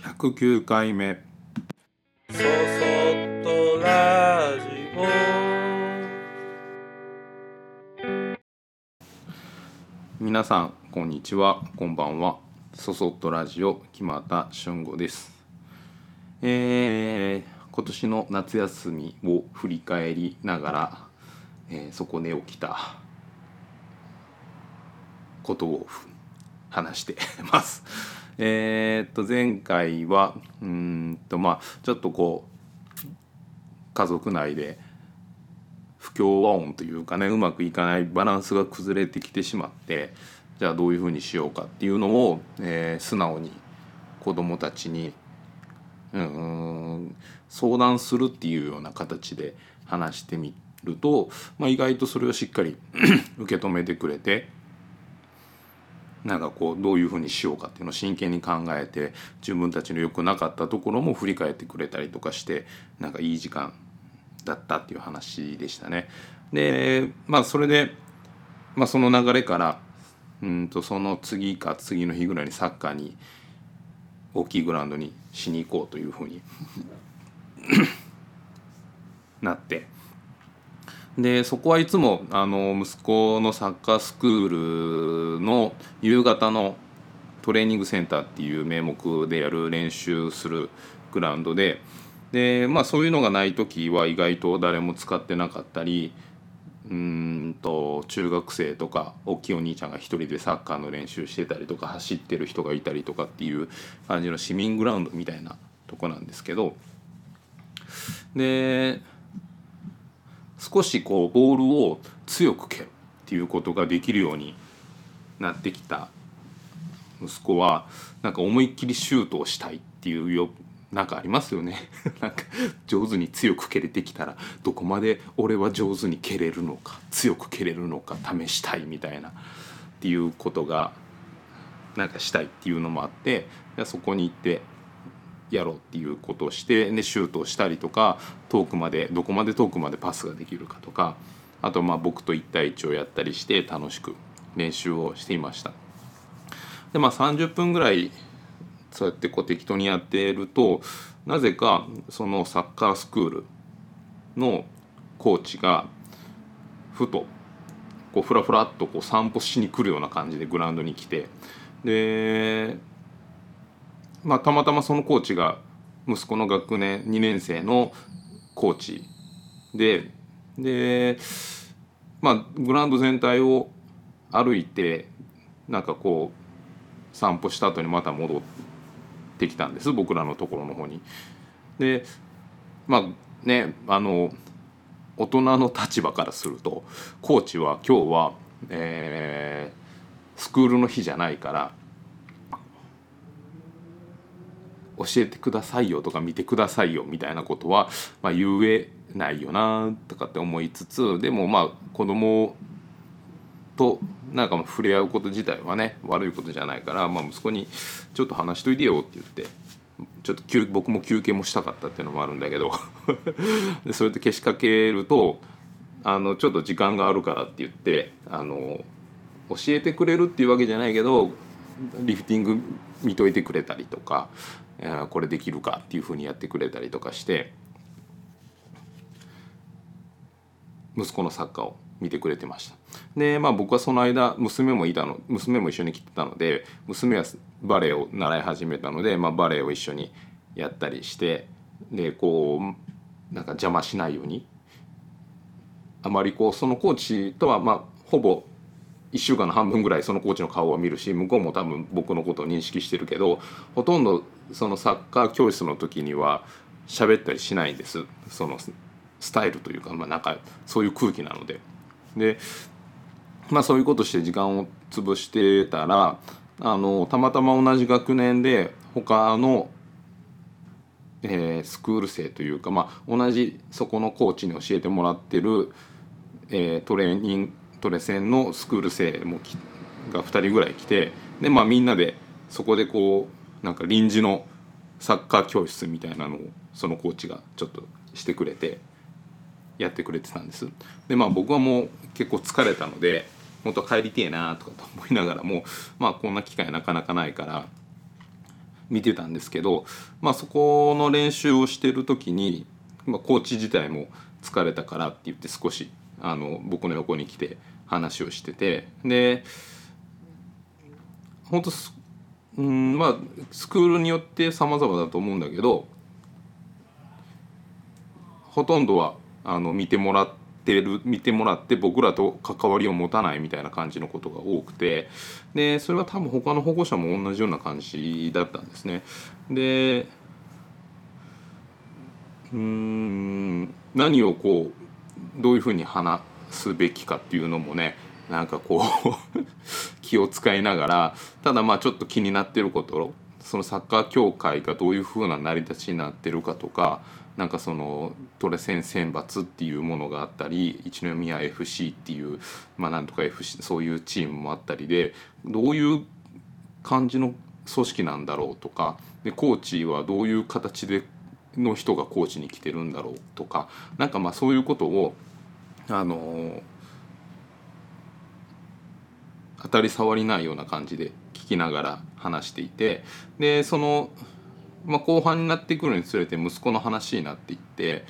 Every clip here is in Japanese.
109回目。そそっとラジ皆さんこんにちは。こんばんは。そそっとラジオ木又俊吾です。えー、今年の夏休みを振り返りながら、えーそこで起きたことを話してます。えーっと前回はうんとまあちょっとこう家族内で不協和音というかねうまくいかないバランスが崩れてきてしまってじゃあどういうふうにしようかっていうのを、えー素直に子供たちにうん相談するっていうような形で話してみると、まあ、意外とそれをしっかり 受け止めてくれてなんかこうどういうふうにしようかっていうのを真剣に考えて自分たちの良くなかったところも振り返ってくれたりとかしてなんかいい時間だったっていう話でしたね。でまあそれで、まあ、その流れからうんとその次か次の日ぐらいにサッカーに大きいグラウンドにしに行こうというふうに なってでそこはいつもあの息子のサッカースクールの夕方のトレーニングセンターっていう名目でやる練習するグラウンドでで、まあ、そういうのがない時は意外と誰も使ってなかったりうんと中学生とか大きいお兄ちゃんが一人でサッカーの練習してたりとか走ってる人がいたりとかっていう感じの市民グラウンドみたいなとこなんですけどで少しこうボールを強く蹴るっていうことができるようになってきた息子はなんか思いっきりシュートをしたいっていうよなんかありますよね。なんか上手に強く蹴れてきたらどこまで俺は上手に蹴れるのか強く蹴れるのか試したいみたいなっていうことがなんかしたいっていうのもあってそこに行ってやろうっていうことをしてでシュートをしたりとか遠くまでどこまで遠くまでパスができるかとかあとまあ僕と1対1をやったりして楽しく練習をしていました。でまあ30分ぐらいそうやってこう適当にやってるとなぜかそのサッカースクールのコーチがふとこうフラフラっとこう散歩しに来るような感じでグラウンドに来てでまあたまたまそのコーチが息子の学年2年生のコーチででまあグラウンド全体を歩いてなんかこう散歩した後にまた戻ってきたんです僕らのところの方に。でまあねあの大人の立場からするとコーチは今日は、えースクールの日じゃないから教えてくださいよとか見てくださいよみたいなことは、まあ、言えないよなとかって思いつつでもまあ子供となんか触れ合うこと自体はね悪いことじゃないから、まあ、息子に「ちょっと話しといてよ」って言ってちょっと僕も休憩もしたかったっていうのもあるんだけど でそれでけしかけるとあのちょっと時間があるからって言ってあの教えてくれるっていうわけじゃないけどリフティング見といてくれたりとか、これできるかっていうふうにやってくれたりとかして息子のサッカーを見てくれてました。でまあ僕はその間娘もいたの娘も一緒に来てたので娘はバレエを習い始めたので、まあ、バレエを一緒にやったりしてでこうなんか邪魔しないようにあまりこうそのコーチとはまあほぼ1週間の半分ぐらいそのコーチの顔を見るし向こうも多分僕のことを認識してるけどほとんどそのサッカー教室の時には喋ったりしないんですそのスタイルというか、まあ、なんかそういう空気なので。でまあそういうことして時間を潰してたらあのたまたま同じ学年で他の、えースクール生というか、まあ、同じそこのコーチに教えてもらってる、えートレーニングトレセンのスクール生もが2人ぐらい来てで、まあ、みんなでそこでこうなんか臨時のサッカー教室みたいなのをそのコーチがちょっとしてくれてやってくれてたんです。でまあ僕はもう結構疲れたので本当は帰りてえなとかと思いながらもまあこんな機会なかなかないから見てたんですけど、まあ、そこの練習をしてる時に、まあ、コーチ自体も疲れたからって言って少しあの僕の横に来て話をしててで本当うんまあスクールによって様々だと思うんだけどほとんどはあの見てもらってる見てもらって僕らと関わりを持たないみたいな感じのことが多くてでそれは多分他の保護者も同じような感じだったんですね。でうん何をこうどういうふうに話すべきかっていうのもねなんかこう 気を使いながらただまあちょっと気になってることそのサッカー協会がどういうふうな成り立ちになってるかとかなんかそのトレセン選抜っていうものがあったり一宮 FC っていうまあなんとか FC そういうチームもあったりでどういう感じの組織なんだろうとかでコーチはどういう形での人がコーチに来てるんだろうとかなんかまあそういうことをあの当たり障りないような感じで聞きながら話していてでその、まあ、後半になってくるにつれて息子の話になっていって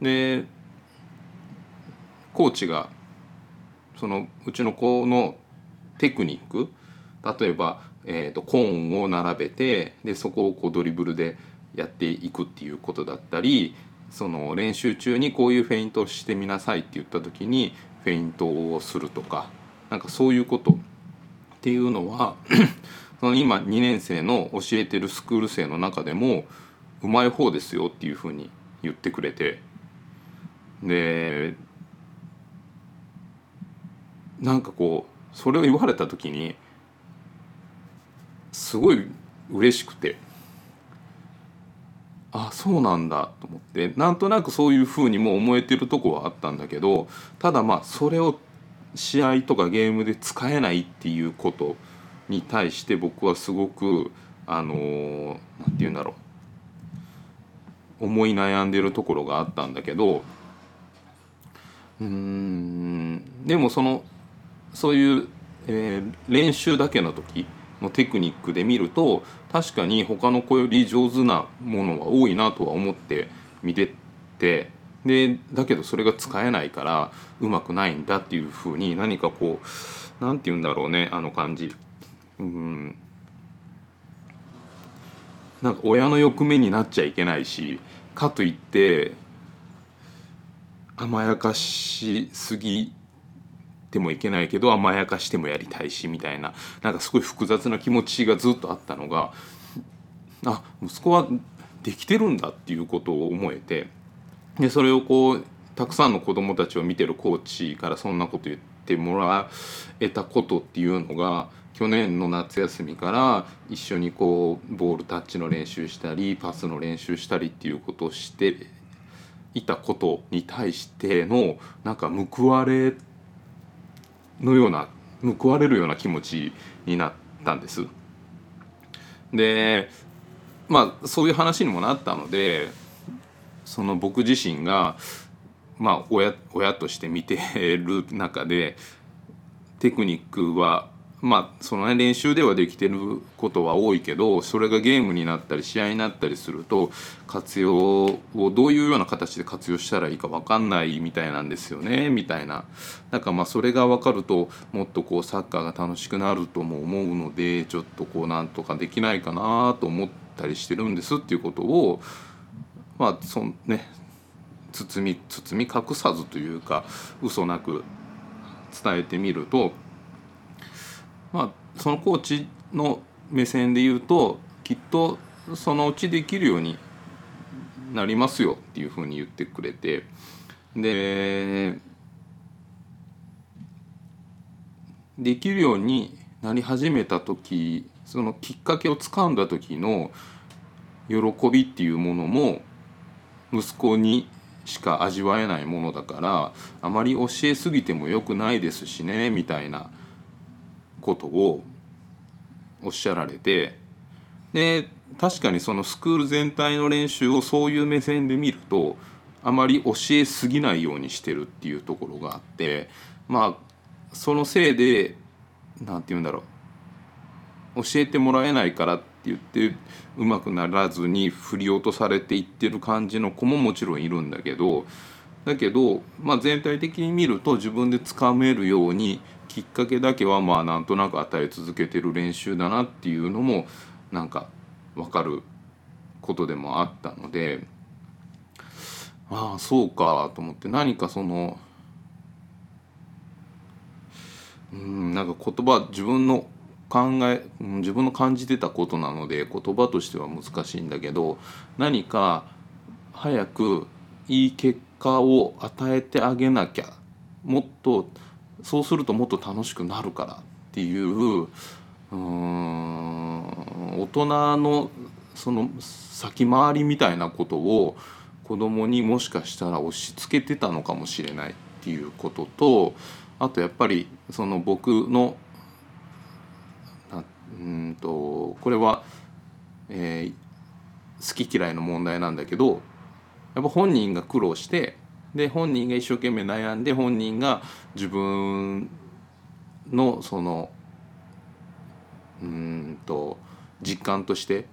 でコーチがそのうちの子のテクニック例えば、えーと、コーンを並べてでそこをこうドリブルでやっていくっていうことだったりその練習中にこういうフェイントをしてみなさいって言った時にフェイントをするとかなんかそういうことっていうのは その今2年生の教えてるスクール生の中でもうまい方ですよっていうふうに言ってくれて。でなんかこうそれを言われた時にすごい嬉しくて。あそうなんだと思って。なんとなくそういうふうにも思えてるとこはあったんだけどただまあそれを試合とかゲームで使えないっていうことに対して僕はすごくあの何て言うんだろう。思い悩んでるところがあったんだけどうんでもそのそういう、えー、練習だけの時のテクニックで見ると確かに他の子より上手なものは多いなとは思って見ててでだけどそれが使えないからうまくないんだっていうふうに何かこう何て言うんだろうねあの感じ。うん。なんか親の欲目になっちゃいけないしかといって甘やかしすぎてもいけないけど甘やかしてもやりたいしみたいななんかすごい複雑な気持ちがずっとあったのがあ息子はできてるんだっていうことを思えてでそれをこうたくさんの子どもたちを見てるコーチからそんなこと言ってもらえたことっていうのが去年の夏休みから一緒にこうボールタッチの練習したりパスの練習したりっていうことをしていたことに対してのなんか報われのような報われるような気持ちになったんです。でまあそういう話にもなったのでその僕自身がまあ親親として見てる中でテクニックはまあその、ね、練習ではできてることは多いけどそれがゲームになったり試合になったりすると活用をどういうような形で活用したらいいか分かんないみたいなんですよねみたいな。なんかまあそれが分かるともっとこうサッカーが楽しくなるとも思うのでちょっとこうなんとかできないかなと思ったりしてるんですっていうことをまあそんね包み包み隠さずというか嘘なく伝えてみるとまあそのコーチの目線で言うときっとそのうちできるようになりますよっていうふうに言ってくれてでできるようになり始めた時そのきっかけをつかんだ時の喜びっていうものも息子にしか味わえないものだからあまり教えすぎてもよくないですしねみたいなことをおっしゃられてで確かにそのスクール全体の練習をそういう目線で見るとあまり教えすぎないようにしてるっていうところがあってまあそのせいで何て言うんだろう教えてもらえないからって言ってうまくならずに振り落とされていってる感じの子ももちろんいるんだけどだけど、まあ、全体的に見ると自分でつかめるようにきっかけだけはまあなんとなく与え続けてる練習だなっていうのもなんか分かることでもあったのでああそうかと思って何かそのうんなんか言葉自分の考え自分の感じてたことなので言葉としては難しいんだけど何か早くいい結果を与えてあげなきゃもっとそうするともっと楽しくなるからっていううん大人のその先回りみたいなことを子供にもしかしたら押し付けてたのかもしれないっていうこととあとやっぱりその僕のうんとこれは、えー、好き嫌いの問題なんだけどやっぱ本人が苦労してで本人が一生懸命悩んで本人が自分のそのうんと実感として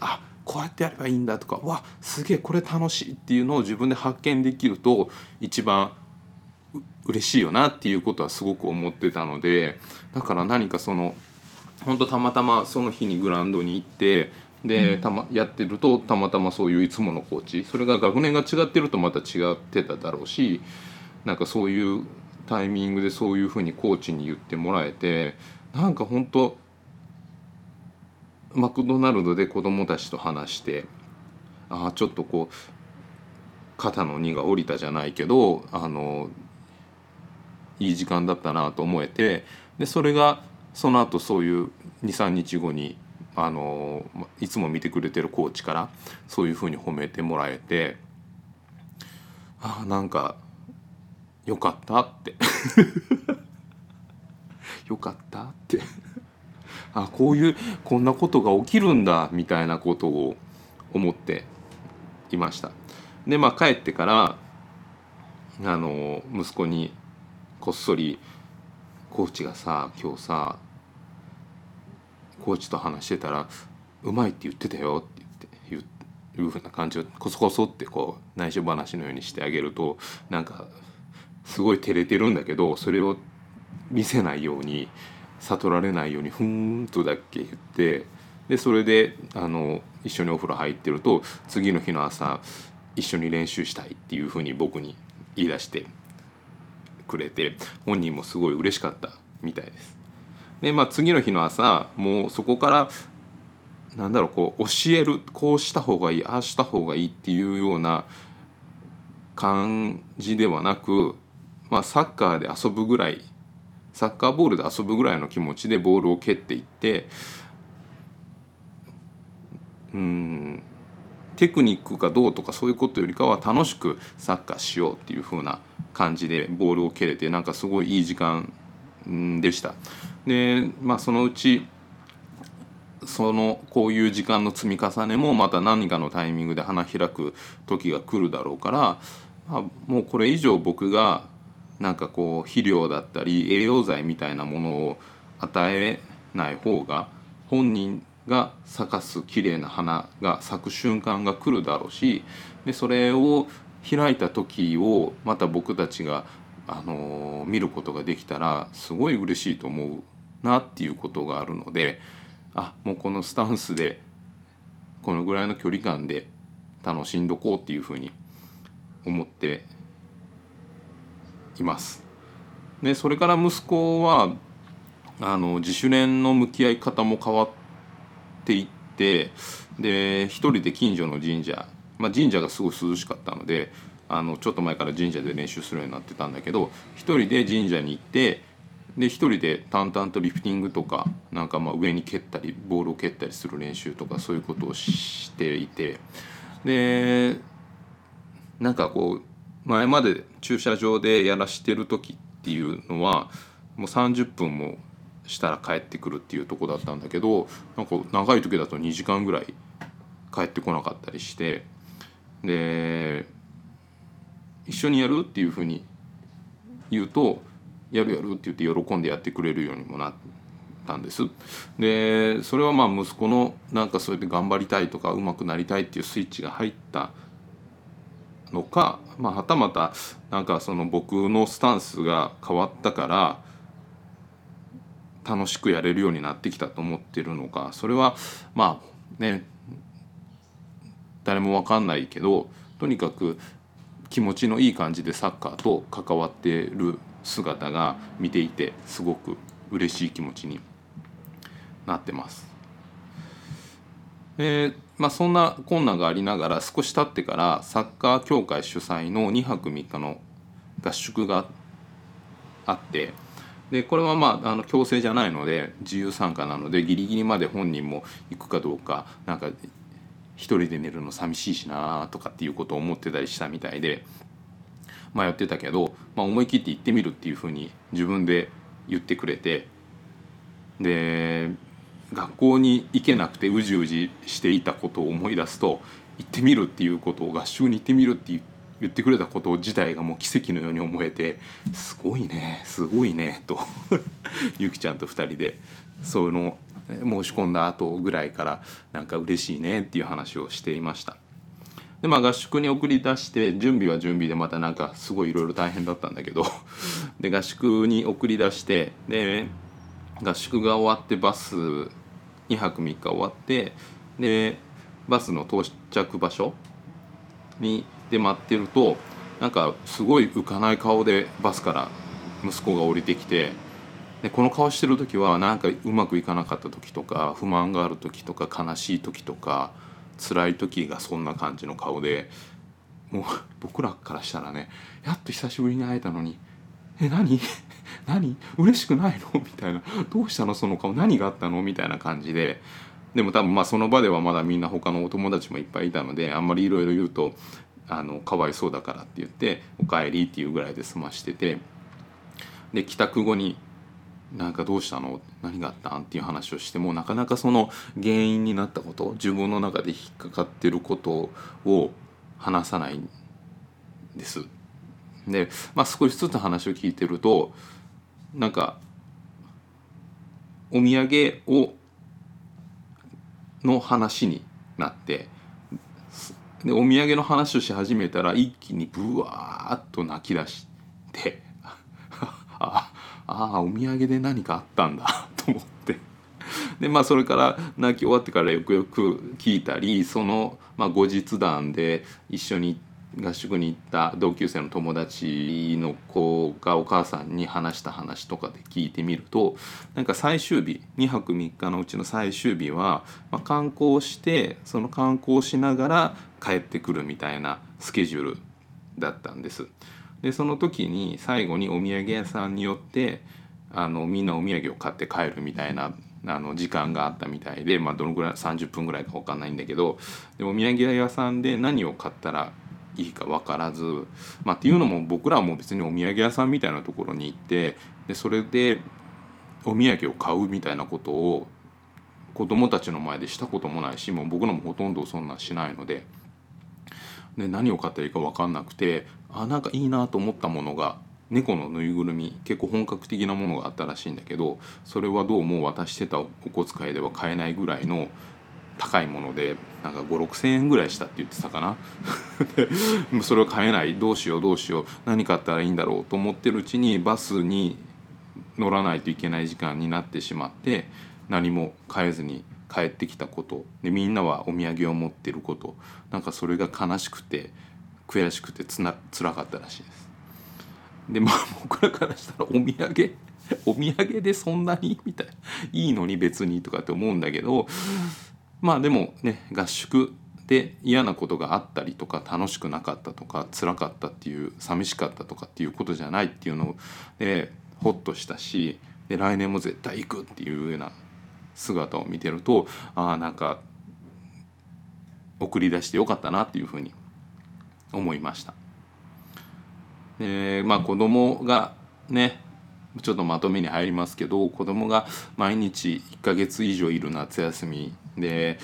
あこうやってやればいいんだとかわすげえこれ楽しいっていうのを自分で発見できると一番嬉しいよなっていうことはすごく思ってたのでだから何かその本当たまたまその日にグラウンドに行ってでたまやってるとたまたまそういういつものコーチ。それが学年が違ってるとまた違ってただろうしなんかそういうタイミングでそういうふうにコーチに言ってもらえてなんか本当マクドナルドで子供たちと話してああちょっとこう肩の荷が下りたじゃないけどあのいい時間だったなと思えてでそれがその後そういう23日後にあのいつも見てくれてるコーチからそういうふうに褒めてもらえてあなんかよかったって よかったってあこういうこんなことが起きるんだみたいなことを思っていました。でまあ帰ってからあの息子にこっそり「コーチがさ今日さコーチと話してたら「うまいって言ってたよ」って言って言ういうふうな感じをこそこそってこう内緒話のようにしてあげるとなんかすごい照れてるんだけどそれを見せないように悟られないようにふんとだけ言ってでそれであの一緒にお風呂入ってると次の日の朝一緒に練習したいっていうふうに僕に言い出してくれて本人もすごい嬉しかったみたいです。でまあ次の日の朝もうそこからなんだろうこう教えるこうした方がいいああした方がいいっていうような感じではなく、まあ、サッカーで遊ぶぐらいサッカーボールで遊ぶぐらいの気持ちでボールを蹴っていってうんテクニックがどうとかそういうことよりかは楽しくサッカーしようっていう風な感じでボールを蹴れてなんかすごいいい時間でした。でまあそのうちそのこういう時間の積み重ねもまた何かのタイミングで花開く時が来るだろうから、まあ、もうこれ以上僕がなんかこう肥料だったり栄養剤みたいなものを与えない方が本人が咲かす綺麗な花が咲く瞬間が来るだろうしでそれを開いた時をまた僕たちが、あのー、見ることができたらすごい嬉しいと思うなっていうことがあるのであもうこのスタンスでこのぐらいの距離感で楽しんどこうっていうふうに思っています。でそれから息子はあの自主練の向き合い方も変わっていってで一人で近所の神社、まあ、神社がすごい涼しかったのであのちょっと前から神社で練習するようになってたんだけど一人で神社に行ってで一人で淡々とリフティングとかなんかまあ上に蹴ったりボールを蹴ったりする練習とかそういうことをしていてでなんかこう前まで駐車場でやらしてる時っていうのはもう30分もしたら帰ってくるっていうとこだったんだけどなんか長い時だと2時間ぐらい帰ってこなかったりしてで一緒にやるっていうふうに言うとやるやるって言って喜んでやってくれるようにもなったんです。でそれはまあ息子のなんかそうやって頑張りたいとか上手くなりたいっていうスイッチが入ったのか、まあ、はたまたなんかその僕のスタンスが変わったから楽しくやれるようになってきたと思ってるのかそれはまあね誰も分かんないけどとにかく気持ちのいい感じでサッカーと関わってる姿が見ていてすごく嬉しい気持ちになってます。でまあ、そんな困難がありながら少し経ってからサッカー協会主催の2泊3日の合宿があってでこれはまああの強制じゃないので自由参加なのでギリギリまで本人も行くかどうかなんか一人で寝るの寂しいしなとかっていうことを思ってたりしたみたいで迷ってたけど、まあ、思い切って行ってみるっていうふうに自分で言ってくれてで学校に行けなくてうじうじしていたことを思い出すと行ってみるっていうことを合宿に行ってみるって言ってくれたこと自体がもう奇跡のように思えてすごいねすごいねと ゆきちゃんと2人でその申し込んだ後ぐらいからなんか嬉しいねっていう話をしていました。でまあ合宿に送り出して準備は準備でまたなんかすごいいろいろ大変だったんだけどで合宿に送り出してで合宿が終わってバス2泊3日終わってでバスの到着場所にで待ってるとなんかすごい浮かない顔でバスから息子が降りてきてでこの顔してる時はなんかうまくいかなかった時とか不満がある時とか悲しい時とか辛い時がそんな感じの顔でもう僕らからしたらねやっと久しぶりに会えたのに「え何？何？嬉しくないの?」みたいな「どうしたの？その顔。何があったの?」みたいな感じで。でも多分まあその場ではまだみんな他のお友達もいっぱいいたのであんまりいろいろ言うとあのかわいそうだからって言って「おかえり」っていうぐらいで済ましててで帰宅後になんかどうしたの？何があったん？っていう話をしてもなかなかその原因になったこと自分の中で引っかかってることを話さないんです。で、まあ、少しずつ話を聞いてるとなんかお土産をの話になってでお土産の話をし始めたら一気にブワーッと泣き出して ああお土産で何かあったんだ と思って。でまあそれから泣き終わってからよくよく聞いたりその、まあ、後日談で一緒に合宿に行った同級生の友達の子がお母さんに話した話とかで聞いてみるとなんか最終日2泊3日のうちの最終日は、まあ、観光してその観光しながら帰ってくるみたいなスケジュールだったんです。でその時に最後にお土産屋さんによってあのみんなお土産を買って帰るみたいなあの時間があったみたいで、まあ、どのぐらい30分ぐらいか分かんないんだけどでお土産屋さんで何を買ったらいいか分からず、まあ、っていうのも僕らはもう別にお土産屋さんみたいなところに行ってでそれでお土産を買うみたいなことを子供たちの前でしたこともないしもう僕らもほとんどそんなしないのでで何を買ったらいいか分かんなくてあなんかいいなと思ったものが猫のぬいぐるみ結構本格的なものがあったらしいんだけどそれはどうも渡してたお小遣いでは買えないぐらいの高いものでなんか5 6千円ぐらいしたって言ってたかな。で それを買えない。どうしようどうしよう。何買ったらいいんだろうと思ってるうちにバスに乗らないといけない時間になってしまって何も買えずに帰ってきたこと。でみんなはお土産を持ってること。なんかそれが悲しくて悔しくてつな辛かったらしいです。でまあ 僕らからしたらお土産？お土産でそんなに？みたいな。いいのに別にとかって思うんだけどまあでもね合宿で嫌なことがあったりとか楽しくなかったとか辛かったっていう寂しかったとかっていうことじゃないっていうのでホッとしたしで来年も絶対行くっていうような姿を見てるとああなんか送り出してよかったなっていうふうに思いました。でまあ子供がねちょっとまとめに入りますけど子供が毎日1ヶ月以上いる夏休みで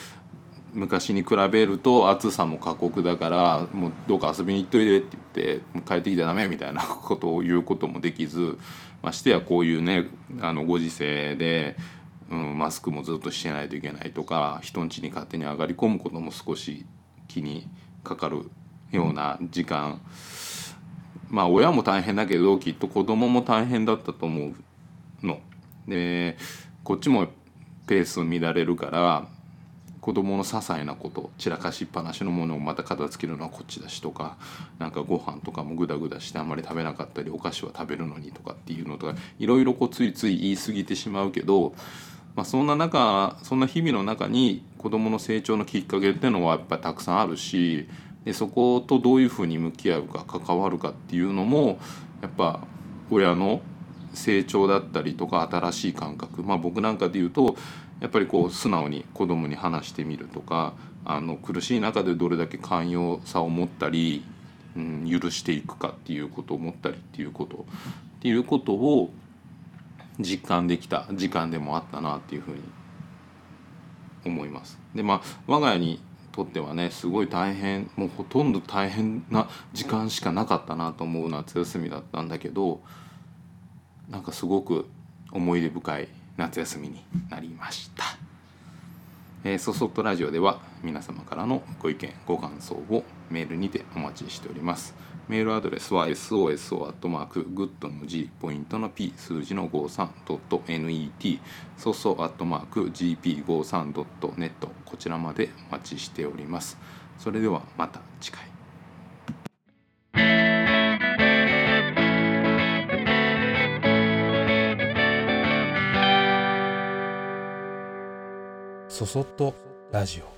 昔に比べると暑さも過酷だからもうどうか遊びに行っといでって言って帰ってきてダメみたいなことを言うこともできずましてやこういうねあのご時世でうん、マスクもずっとしてないといけないとか人ん家に勝手に上がり込むことも少し気にかかるような時間まあ親も大変だけどきっと子供も大変だったと思うの。でこっちもペース乱れるから子供の些細なこと散らかしっぱなしのものをまた片付けるのはこっちだしとかなんかご飯とかもグダグダしてあんまり食べなかったりお菓子は食べるのにとかっていうのとかいろいろこうついつい言い過ぎてしまうけど、まあ、そんな中そんな日々の中に子供の成長のきっかけっていうのはやっぱりたくさんあるしでそことどういうふうに向き合うか関わるかっていうのもやっぱ親の成長だったりとか新しい感覚。まあ僕なんかで言うとやっぱりこう素直に子供に話してみるとかあの苦しい中でどれだけ寛容さを持ったり、うん、許していくかっていうことを思ったりっていうことっていうことを実感できた時間でもあったなっていうふうに思います。でまあ我が家にとってはねすごい大変もうほとんど大変な時間しかなかったなと思う夏休みだったんだけどなんかすごく思い出深い夏休みになりました。えー、そそっとラジオでは皆様からのご意見ご感想をメールにてお待ちしております。メールアドレスは soso.good の G ポイントの P 数字の 53.net そそ .gp53.net こちらまでお待ちしております。それではまた次回。そそっとラジオ。